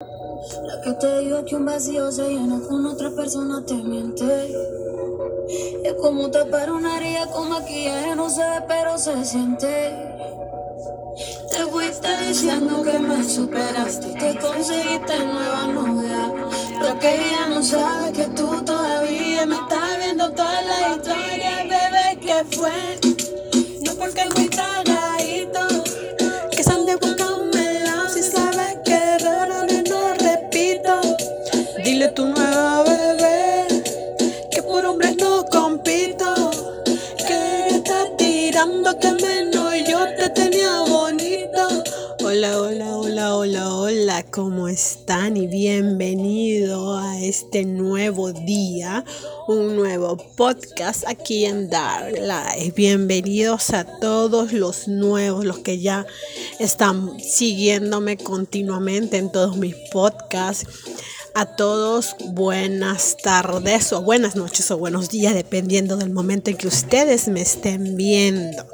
La que te digo que un vacío se llena con otra persona te miente. Es como tapar una herida con maquillaje, no se ve, pero se siente. Te fuiste diciendo que me superaste, que conseguiste nueva novia. Lo que ella no sabe que tú todavía me estás viendo toda la historia, bebé, que fue. Menos yo te tenía bonito. Hola, hola, hola, hola, hola, ¿cómo están? Y bienvenido a este nuevo día, un nuevo podcast aquí en Dark Life. Bienvenidos a todos los nuevos, los que ya están siguiéndome continuamente en todos mis podcasts. A todos buenas tardes o buenas noches o buenos días, dependiendo del momento en que ustedes me estén viendo.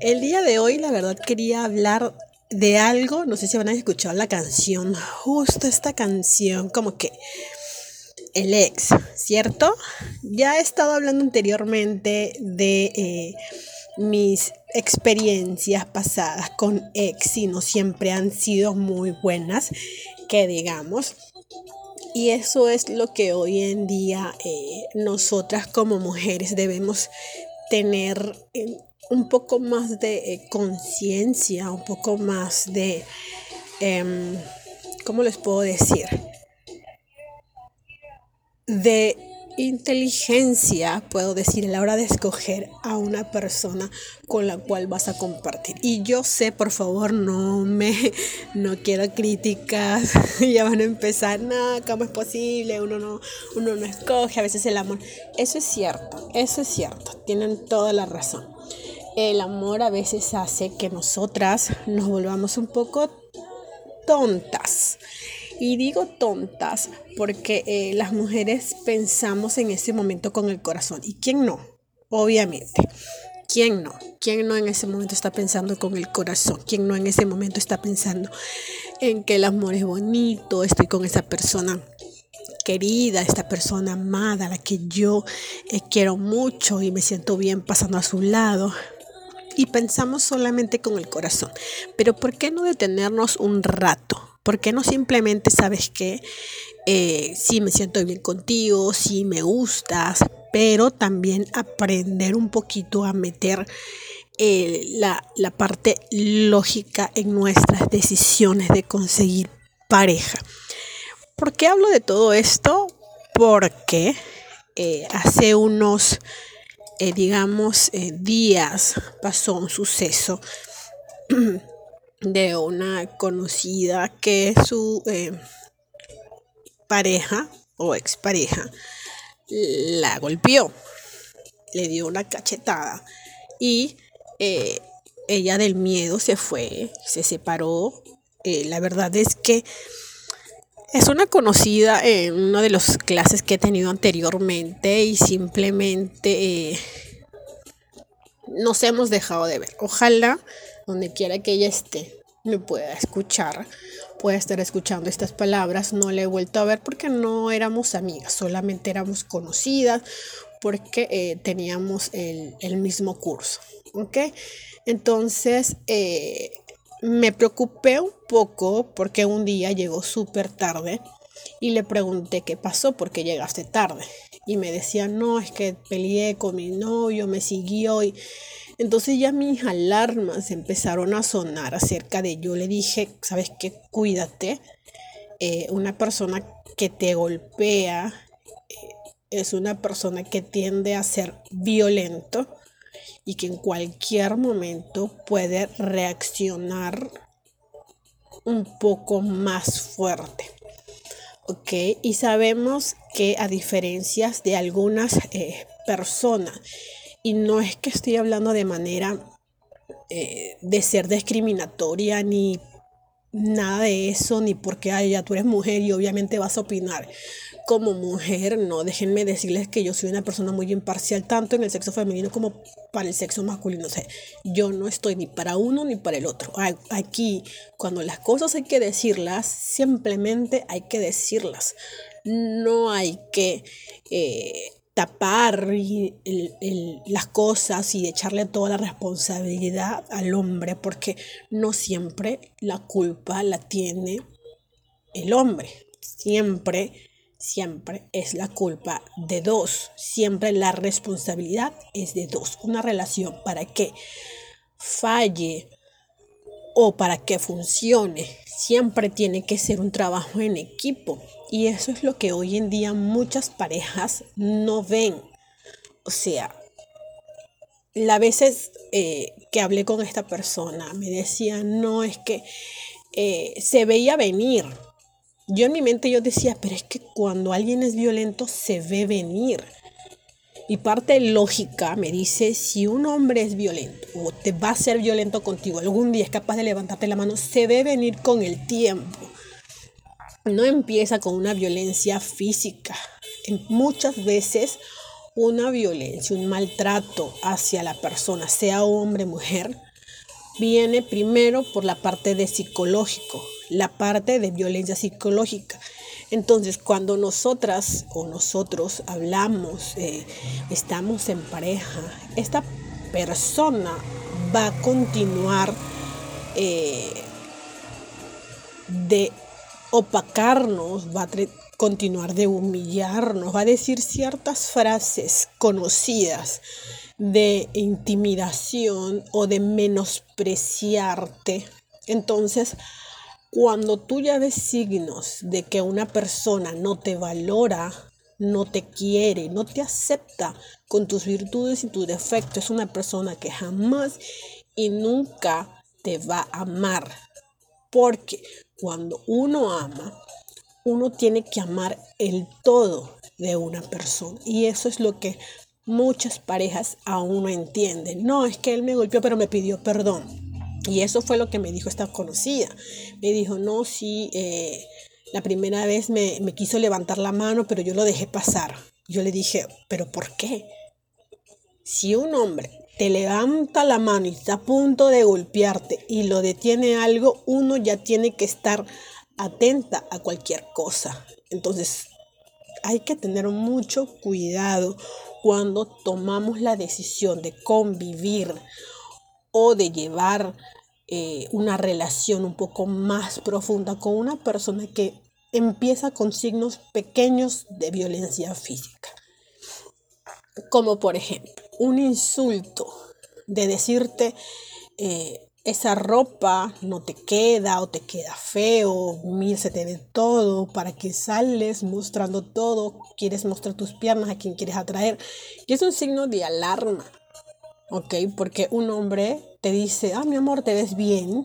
El día de hoy, la verdad, quería hablar de algo, no sé si van a escuchar la canción, justo esta canción, como que el ex, ¿cierto? Ya he estado hablando anteriormente de eh, mis experiencias pasadas con ex y no siempre han sido muy buenas, que digamos. Y eso es lo que hoy en día eh, nosotras como mujeres debemos tener en, un poco más de eh, conciencia, un poco más de, eh, ¿cómo les puedo decir? De inteligencia, puedo decir, a la hora de escoger a una persona con la cual vas a compartir. Y yo sé, por favor, no me, no quiero críticas, ya van a empezar, no, ¿cómo es posible? Uno no, uno no escoge, a veces el amor. Eso es cierto, eso es cierto, tienen toda la razón el amor a veces hace que nosotras nos volvamos un poco tontas. Y digo tontas porque eh, las mujeres pensamos en ese momento con el corazón. ¿Y quién no? Obviamente. ¿Quién no? ¿Quién no en ese momento está pensando con el corazón? ¿Quién no en ese momento está pensando en que el amor es bonito? Estoy con esa persona querida, esta persona amada, la que yo eh, quiero mucho y me siento bien pasando a su lado y pensamos solamente con el corazón. Pero ¿por qué no detenernos un rato? ¿Por qué no simplemente sabes que eh, sí me siento bien contigo, sí me gustas, pero también aprender un poquito a meter eh, la, la parte lógica en nuestras decisiones de conseguir pareja? ¿Por qué hablo de todo esto? Porque eh, hace unos digamos, días pasó un suceso de una conocida que su eh, pareja o expareja la golpeó, le dio una cachetada y ella del miedo se fue, se separó. la verdad es que es una conocida en una de las clases que he tenido anteriormente y simplemente eh, nos hemos dejado de ver. Ojalá, donde quiera que ella esté, me pueda escuchar, pueda estar escuchando estas palabras. No le he vuelto a ver porque no éramos amigas, solamente éramos conocidas porque eh, teníamos el, mismo curso. ¿Ok? Entonces, eh, me preocupé un poco porque un día llegó súper tarde y le pregunté qué pasó porque llegaste tarde. Y me decía, no, es que peleé con mi novio, me siguió y... Entonces ya mis alarmas empezaron a sonar acerca de yo le dije, ¿sabes qué? Cuídate. Eh, una persona que te golpea eh, es una persona que tiende a ser violento y que en cualquier momento puede reaccionar un poco más fuerte. ¿Ok? Y sabemos que a diferencia de algunas eh, personas, y no es que estoy hablando de manera eh, de ser discriminatoria ni nada de eso, ni porque ay, tú eres mujer y obviamente vas a opinar como mujer, no, déjenme decirles que yo soy una persona muy imparcial, tanto en el sexo femenino como para el sexo masculino. O sea, yo no estoy ni para uno ni para el otro. Aquí, cuando las cosas hay que decirlas, simplemente hay que decirlas. No hay que eh, tapar las cosas y echarle toda la responsabilidad al hombre, porque no siempre la culpa la tiene el hombre. Siempre siempre es la culpa de dos. Siempre la responsabilidad es de dos. Una relación para que falle o para que funcione, siempre tiene que ser un trabajo en equipo. Y eso es lo que hoy en día muchas parejas no ven. O sea, las veces eh, que hablé con esta persona me decía, no es que eh, se veía venir yo en mi mente yo decía, pero es que cuando alguien es violento se ve venir. Y parte lógica me dice, si un hombre es violento o te va a ser violento contigo, algún día es capaz de levantarte la mano, se ve venir con el tiempo. No empieza con una violencia física. Muchas veces una violencia, un maltrato hacia la persona, sea hombre o mujer, viene primero por la parte de psicológico, la parte de violencia psicológica. Entonces, cuando nosotras o nosotros hablamos, eh, estamos en pareja, esta persona va a continuar eh, de opacarnos, va a continuar de humillarnos, va a decir ciertas frases conocidas de intimidación o de menospreciarte. Entonces, cuando tú ya ves signos de que una persona no te valora, no te quiere, no te acepta con tus virtudes y tus defectos, es una persona que jamás y nunca te va a amar. Porque cuando uno ama, uno tiene que amar el todo de una persona. Y eso es lo que muchas parejas aún no entienden. No, es que él me golpeó, pero me pidió perdón. Y eso fue lo que me dijo esta conocida. Me dijo, no, sí, eh, la primera vez me, me quiso levantar la mano, pero yo lo dejé pasar. Yo le dije, pero ¿por qué? Si un hombre te levanta la mano y está a punto de golpearte y lo detiene algo, uno ya tiene que estar atenta a cualquier cosa. Entonces, hay que tener mucho cuidado cuando tomamos la decisión de convivir o de llevar eh, una relación un poco más profunda con una persona que empieza con signos pequeños de violencia física. Como por ejemplo, un insulto de decirte, eh, esa ropa no te queda o te queda feo, mira, se te ve todo, para que sales mostrando todo, quieres mostrar tus piernas a quien quieres atraer. Y es un signo de alarma, ¿ok? Porque un hombre te dice, ah, mi amor, te ves bien,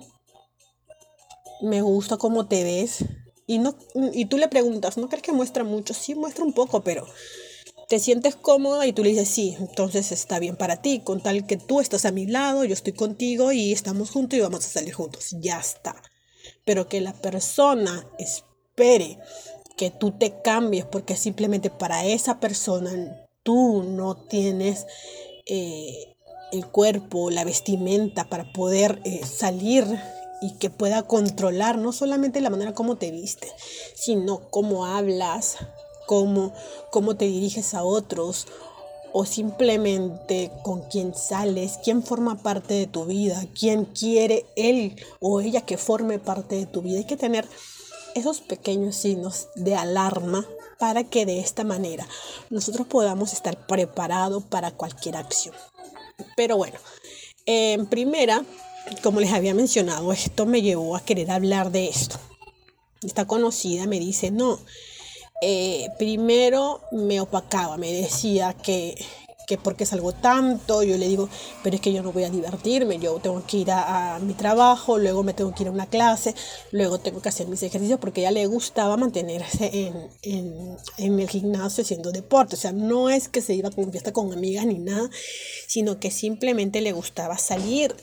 me gusta cómo te ves. Y, no, y tú le preguntas, ¿no crees que muestra mucho? Sí, muestra un poco, pero te sientes cómoda y tú le dices, sí, entonces está bien para ti, con tal que tú estás a mi lado, yo estoy contigo y estamos juntos y vamos a salir juntos, ya está. Pero que la persona espere que tú te cambies porque simplemente para esa persona tú no tienes eh, el cuerpo, la vestimenta para poder eh, salir y que pueda controlar no solamente la manera como te viste, sino cómo hablas, cómo, te diriges a otros o simplemente con quién sales, quién forma parte de tu vida, quién quiere él o ella que forme parte de tu vida. Hay que tener esos pequeños signos de alarma para que de esta manera nosotros podamos estar preparados para cualquier acción. Pero bueno, en primera, como les había mencionado, esto me llevó a querer hablar de esto. Esta conocida me dice, no, eh, primero me opacaba, me decía que, que porque salgo tanto, yo le digo, pero es que yo no voy a divertirme, yo tengo que ir a, mi trabajo, luego me tengo que ir a una clase, luego tengo que hacer mis ejercicios, porque a ella le gustaba mantenerse en, en, en el gimnasio haciendo deporte, o sea, no es que se iba con fiesta con amigas ni nada, sino que simplemente le gustaba salir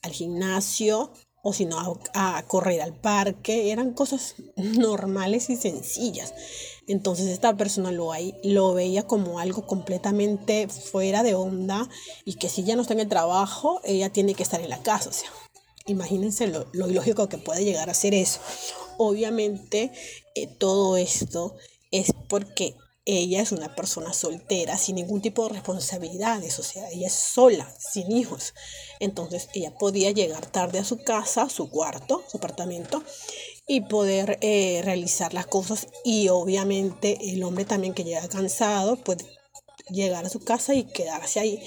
al gimnasio o si no a, correr al parque, eran cosas normales y sencillas. Entonces esta persona lo, lo veía como algo completamente fuera de onda y que si ya no está en el trabajo, ella tiene que estar en la casa. O sea, imagínense lo, ilógico que puede llegar a ser eso. Obviamente eh, todo esto es porque ella es una persona soltera, sin ningún tipo de responsabilidades, o sea, ella es sola, sin hijos. Entonces ella podía llegar tarde a su casa, a su cuarto, su apartamento, y poder eh, realizar las cosas. Y obviamente el hombre también que llega cansado puede llegar a su casa y quedarse ahí.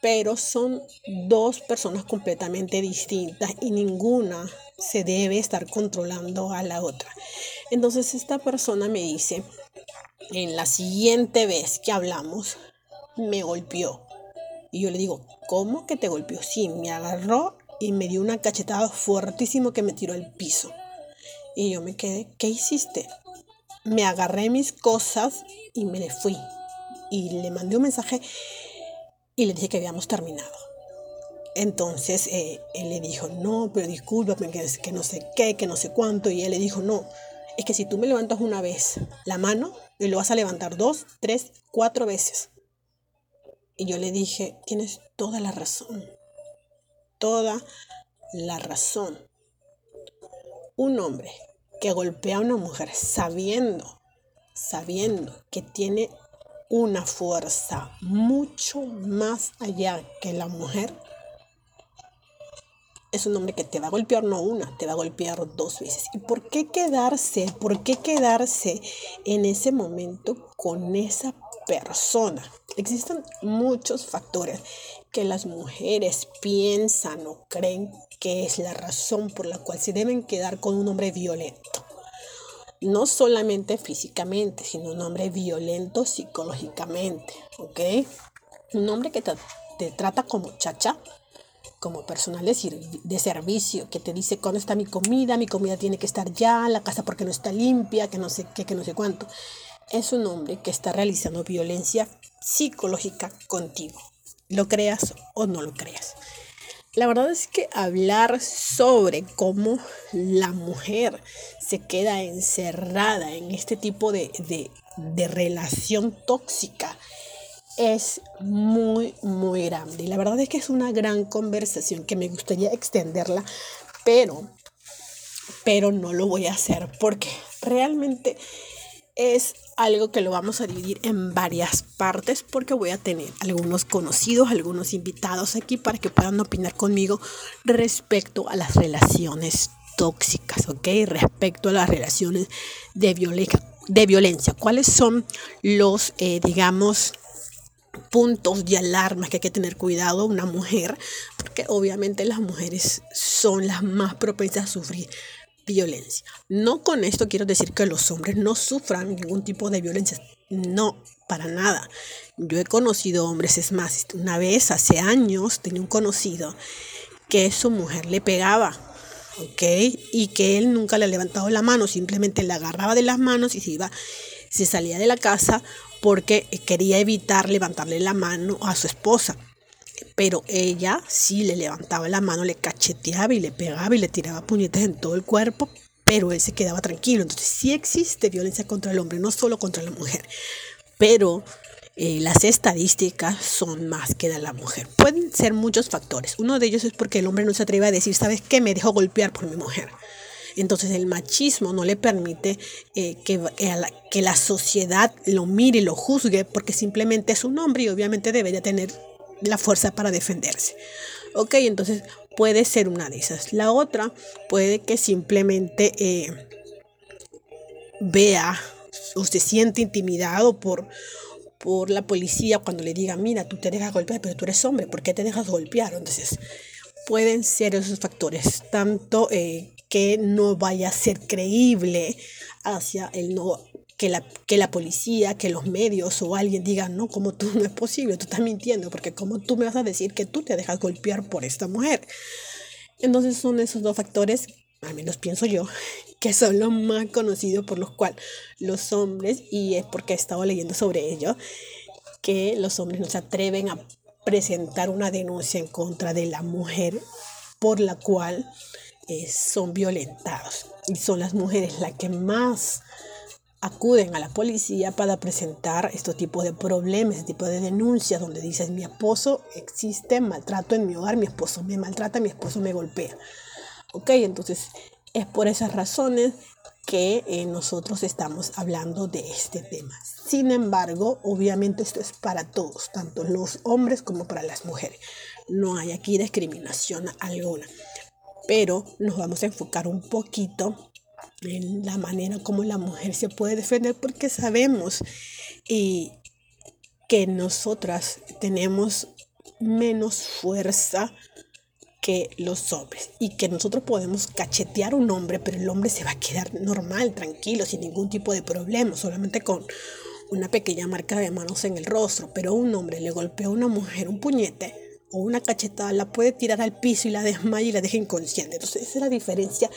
Pero son dos personas completamente distintas y ninguna se debe estar controlando a la otra. Entonces esta persona me dice, en la siguiente vez que hablamos, me golpeó. Y yo le digo, ¿cómo que te golpeó? Sí, me agarró y me dio una cachetada fuertísimo que me tiró al piso. Y yo me quedé, ¿qué hiciste? Me agarré mis cosas y me le fui. Y le mandé un mensaje y le dije que habíamos terminado. Entonces eh, él le dijo, no, pero discúlpame, que, que no sé qué, que no sé cuánto. Y él le dijo, no, es que si tú me levantas una vez la mano, y lo vas a levantar dos, tres, cuatro veces. Y yo le dije, tienes toda la razón, toda la razón. Un hombre que golpea a una mujer sabiendo, sabiendo que tiene una fuerza mucho más allá que la mujer, es un hombre que te va a golpear no una, te va a golpear dos veces. ¿Y por qué quedarse? ¿Por qué quedarse en ese momento con esa persona? Existen muchos factores que las mujeres piensan o creen que es la razón por la cual se deben quedar con un hombre violento. No solamente físicamente, sino un hombre violento psicológicamente, ¿ok? Un hombre que te, te trata como chacha, como personal de, servicio que te dice cuándo está mi comida, mi comida tiene que estar ya, la casa porque no está limpia, que no sé qué, que no sé cuánto. Es un hombre que está realizando violencia psicológica contigo. Lo creas o no lo creas. La verdad es que hablar sobre cómo la mujer se queda encerrada en este tipo de, de relación tóxica es muy, muy grande. Y la verdad es que es una gran conversación que me gustaría extenderla, pero, pero no lo voy a hacer porque realmente es algo que lo vamos a dividir en varias partes porque voy a tener algunos conocidos, algunos invitados aquí para que puedan opinar conmigo respecto a las relaciones tóxicas, ¿ok? Respecto a las relaciones de, violencia, de violencia. ¿Cuáles son los, eh, digamos, puntos de alarma que hay que tener cuidado una mujer, porque obviamente las mujeres son las más propensas a sufrir violencia. No con esto quiero decir que los hombres no sufran ningún tipo de violencia, no, para nada. Yo he conocido hombres, es más, una vez hace años tenía un conocido que su mujer le pegaba, ¿ok? Y que él nunca le ha levantado la mano, simplemente le agarraba de las manos y se iba, se salía de la casa porque quería evitar levantarle la mano a su esposa. Pero ella sí le levantaba la mano, le cacheteaba y le pegaba y le tiraba puñetes en todo el cuerpo, pero él se quedaba tranquilo. Entonces sí existe violencia contra el hombre, no solo contra la mujer. Pero eh, las estadísticas son más que de la mujer. Pueden ser muchos factores. Uno de ellos es porque el hombre no se atreve a decir, ¿sabes qué? Me dejó golpear por mi mujer. Entonces el machismo no le permite eh, que, eh, la, que la sociedad lo mire y lo juzgue porque simplemente es un hombre y obviamente debería tener la fuerza para defenderse. Ok, entonces puede ser una de esas. La otra puede que simplemente eh, vea o se siente intimidado por, por la policía cuando le diga, mira, tú te dejas golpear, pero tú eres hombre, ¿por qué te dejas golpear? Entonces, pueden ser esos factores, tanto que no vaya a ser creíble hacia el no que la, que la policía, que los medios o alguien digan, no, como tú no es posible, tú estás mintiendo, porque como tú me vas a decir que tú te dejas golpear por esta mujer. Entonces son esos dos factores, al menos pienso yo, que son los más conocidos por los cuales los hombres, y es porque he estado leyendo sobre ello, que los hombres no se atreven a presentar una denuncia en contra de la mujer por la cual eh, son violentados. Y son las mujeres las que más acuden a la policía para presentar este tipo de problemas, este tipo de denuncias donde dicen mi esposo existe maltrato en mi hogar, mi esposo me maltrata, mi esposo me golpea. Ok, entonces es por esas razones que eh, nosotros estamos hablando de este tema. Sin embargo, obviamente esto es para todos, tanto los hombres como para las mujeres. No hay aquí discriminación alguna, pero nos vamos a enfocar un poquito en la manera como la mujer se puede defender porque sabemos y que nosotras tenemos menos fuerza que los hombres y que nosotros podemos cachetear a un hombre, pero el hombre se va a quedar normal, tranquilo, sin ningún tipo de problema, solamente con una pequeña marca de manos en el rostro, pero un hombre le golpea a una mujer un puñete, o una cachetada la puede tirar al piso y la desmaya y la deja inconsciente. Entonces esa es la diferencia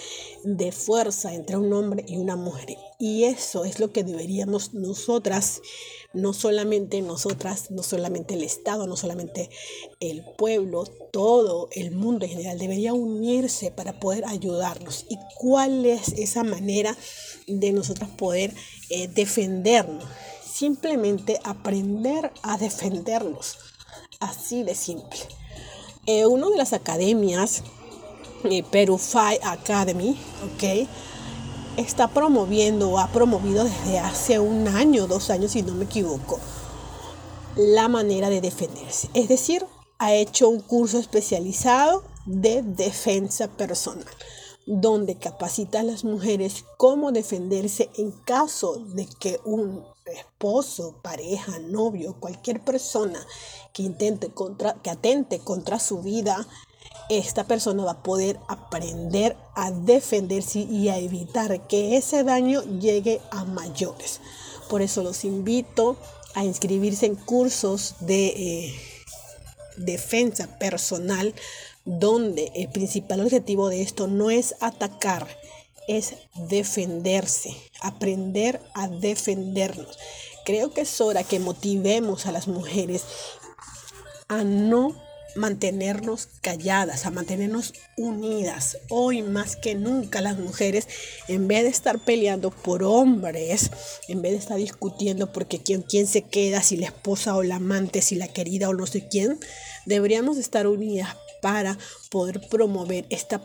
de fuerza entre un hombre y una mujer. Y eso es lo que deberíamos nosotras, no solamente nosotras, no solamente el Estado, no solamente el pueblo, todo el mundo en general debería unirse para poder ayudarnos. ¿Y cuál es esa manera de nosotras poder eh, defendernos? Simplemente aprender a defendernos Así de simple. Eh, una de las academias, eh, Perufy Academy, ¿ok? Está promoviendo o ha promovido desde hace un año, dos años, si no me equivoco, la manera de defenderse. Es decir, ha hecho un curso especializado de defensa personal, donde capacita a las mujeres cómo defenderse en caso de que un esposo, pareja, novio, cualquier persona que intente contra, que atente contra su vida, esta persona va a poder aprender a defenderse y a evitar que ese daño llegue a mayores. Por eso los invito a inscribirse en cursos de eh, defensa personal donde el principal objetivo de esto no es atacar, es defenderse, aprender a defendernos. Creo que es hora que motivemos a las mujeres a no mantenernos calladas, a mantenernos unidas. Hoy más que nunca las mujeres, en vez de estar peleando por hombres, en vez de estar discutiendo porque quién, quién se queda, si la esposa o la amante, si la querida o no sé quién, deberíamos estar unidas para poder promover esta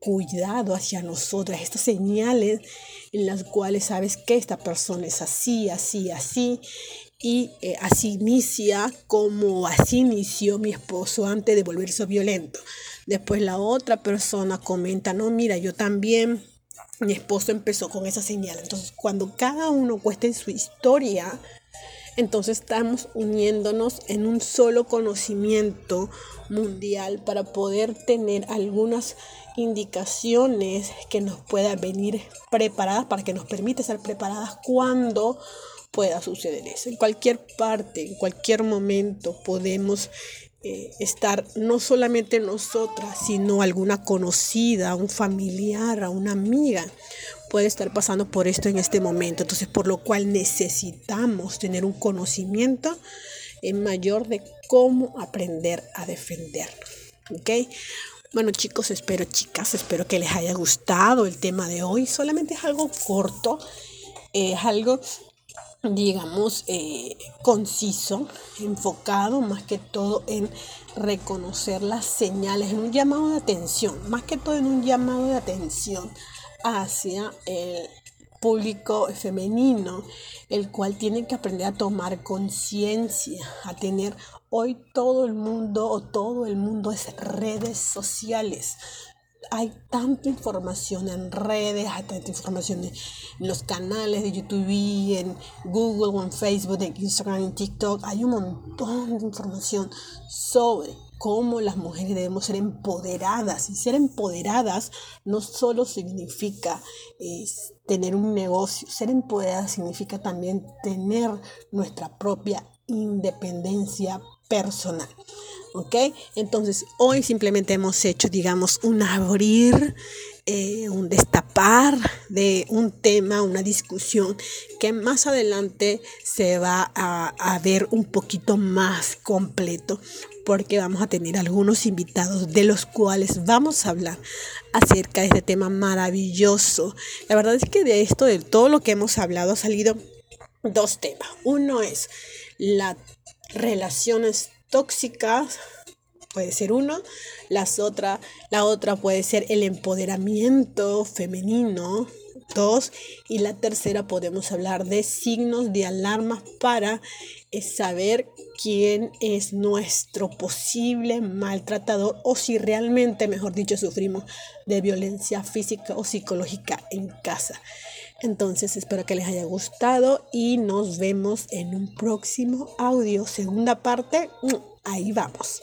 cuidado hacia nosotras, estas señales en las cuales sabes que esta persona es así, así, así, y eh, así inicia como así inició mi esposo antes de volverse violento. Después la otra persona comenta, no, mira, yo también, mi esposo empezó con esa señal. Entonces, cuando cada uno cuesta en su historia, entonces estamos uniéndonos en un solo conocimiento mundial para poder tener algunas indicaciones que nos puedan venir preparadas, para que nos permita estar preparadas cuando pueda suceder eso. En cualquier parte, en cualquier momento podemos eh, estar no solamente nosotras, sino alguna conocida, un familiar, a una amiga puede estar pasando por esto en este momento. Entonces, por lo cual necesitamos tener un conocimiento en mayor de cómo aprender a defendernos. ¿Ok? Bueno chicos, espero chicas, espero que les haya gustado el tema de hoy. Solamente es algo corto, es algo digamos, eh, conciso, enfocado más que todo en reconocer las señales, en un llamado de atención, más que todo en un llamado de atención hacia el público femenino, el cual tiene que aprender a tomar conciencia, a tener hoy todo el mundo o todo el mundo es redes sociales hay tanta información en redes, hay tanta información en los canales de YouTube, en Google, en Facebook, en Instagram, en TikTok. Hay un montón de información sobre cómo las mujeres debemos ser empoderadas. Y ser empoderadas no solo significa tener un negocio, ser empoderadas significa también tener nuestra propia independencia personal. ¿ok? Entonces, hoy simplemente hemos hecho, digamos, un abrir, eh, un destapar de un tema, una discusión que más adelante se va a, a ver un poquito más completo porque vamos a tener algunos invitados de los cuales vamos a hablar acerca de este tema maravilloso. La verdad es que de esto, de todo lo que hemos hablado, ha salido dos temas. Uno es las relaciones tóxicas, puede ser uno, las otra, la otra puede ser el empoderamiento femenino, dos, y la tercera podemos hablar de signos de alarma para eh, saber quién es nuestro posible maltratador o si realmente, mejor dicho, sufrimos de violencia física o psicológica en casa. Entonces espero que les haya gustado y nos vemos en un próximo audio. Segunda parte, ahí vamos.